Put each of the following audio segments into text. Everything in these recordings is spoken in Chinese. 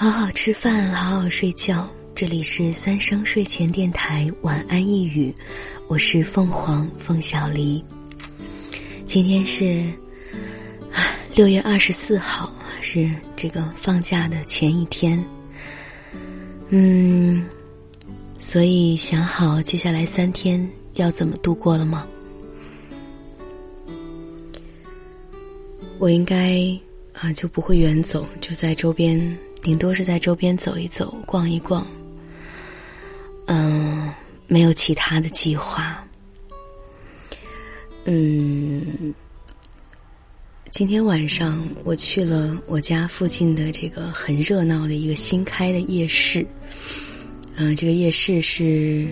好好吃饭，好好睡觉。这里是三生睡前电台晚安一语，我是凤凰凤小黎。今天是啊六月二十四号，是这个放假的前一天。嗯，所以想好接下来三天要怎么度过了吗？我应该啊就不会远走，就在周边，顶多是在周边走一走、逛一逛。嗯，没有其他的计划。嗯，今天晚上我去了我家附近的这个很热闹的一个新开的夜市。嗯，这个夜市是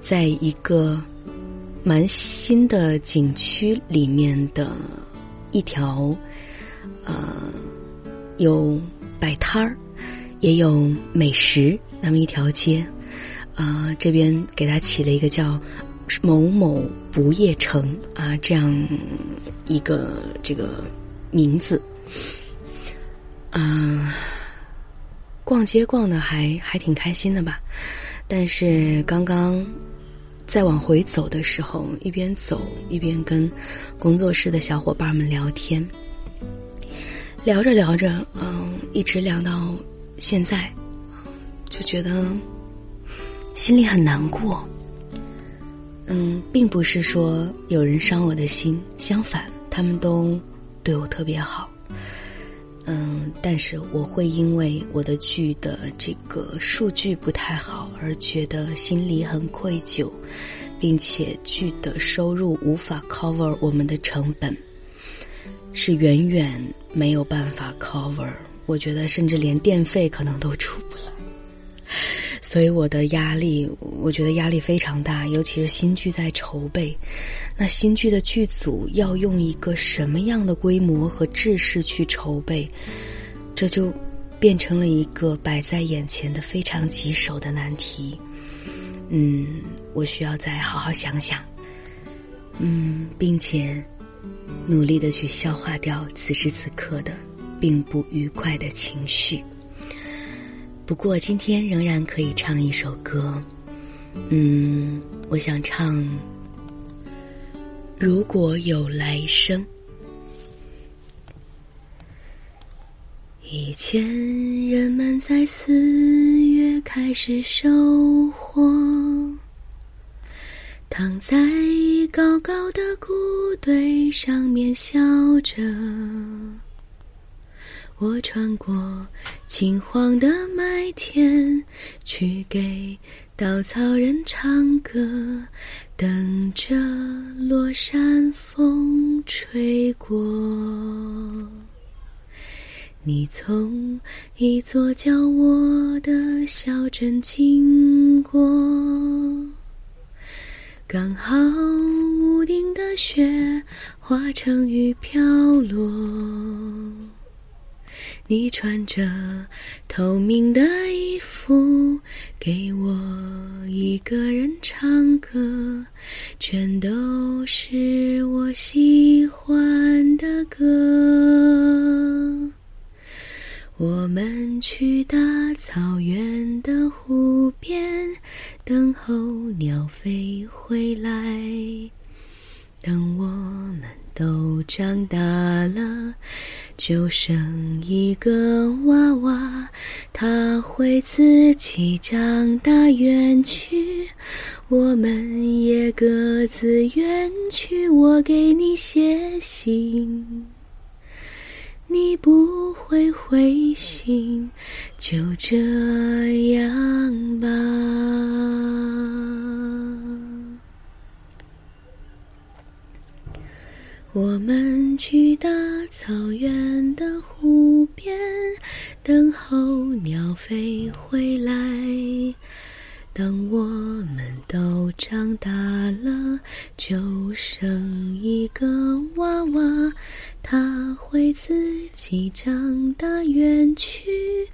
在一个蛮新的景区里面的。一条，呃，有摆摊儿，也有美食，那么一条街，啊，这边给它起了一个叫“某某不夜城”啊，这样一个这个名字，嗯，逛街逛的还还挺开心的吧，但是刚刚。再往回走的时候，一边走一边跟工作室的小伙伴们聊天，聊着聊着，嗯，一直聊到现在，就觉得心里很难过。嗯，并不是说有人伤我的心，相反，他们都对我特别好。嗯，但是我会因为我的剧的这个数据不太好而觉得心里很愧疚，并且剧的收入无法 cover 我们的成本，是远远没有办法 cover。我觉得甚至连电费可能都出不来。所以我的压力，我觉得压力非常大，尤其是新剧在筹备，那新剧的剧组要用一个什么样的规模和制式去筹备，这就变成了一个摆在眼前的非常棘手的难题。嗯，我需要再好好想想，嗯，并且努力的去消化掉此时此刻的并不愉快的情绪。不过今天仍然可以唱一首歌，嗯，我想唱《如果有来生》。以前人们在四月开始收获，躺在高高的谷堆上面笑着。我穿过金黄的麦田，去给稻草人唱歌，等着落山风吹过。你从一座叫我的小镇经过，刚好屋顶的雪化成雨飘落。你穿着透明的衣服，给我一个人唱歌，全都是我喜欢的歌。我们去大草原的湖边，等候鸟飞回来。等我们都长大了。就生一个娃娃，他会自己长大远去，我们也各自远去。我给你写信，你不会回信，就这样吧。我们去大草原的湖边，等候鸟飞回来。等我们都长大了，就生一个娃娃，他会自己长大远去，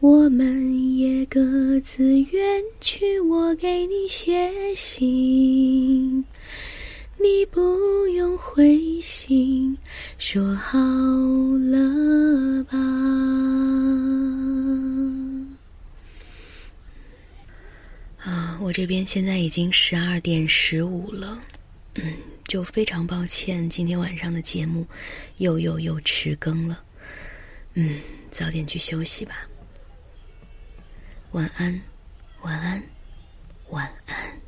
我们也各自远去。我给你写信。你不灰心说好了吧。啊我这边现在已经十二点十五了。嗯就非常抱歉今天晚上的节目又又又迟更了。嗯早点去休息吧。晚安晚安晚安。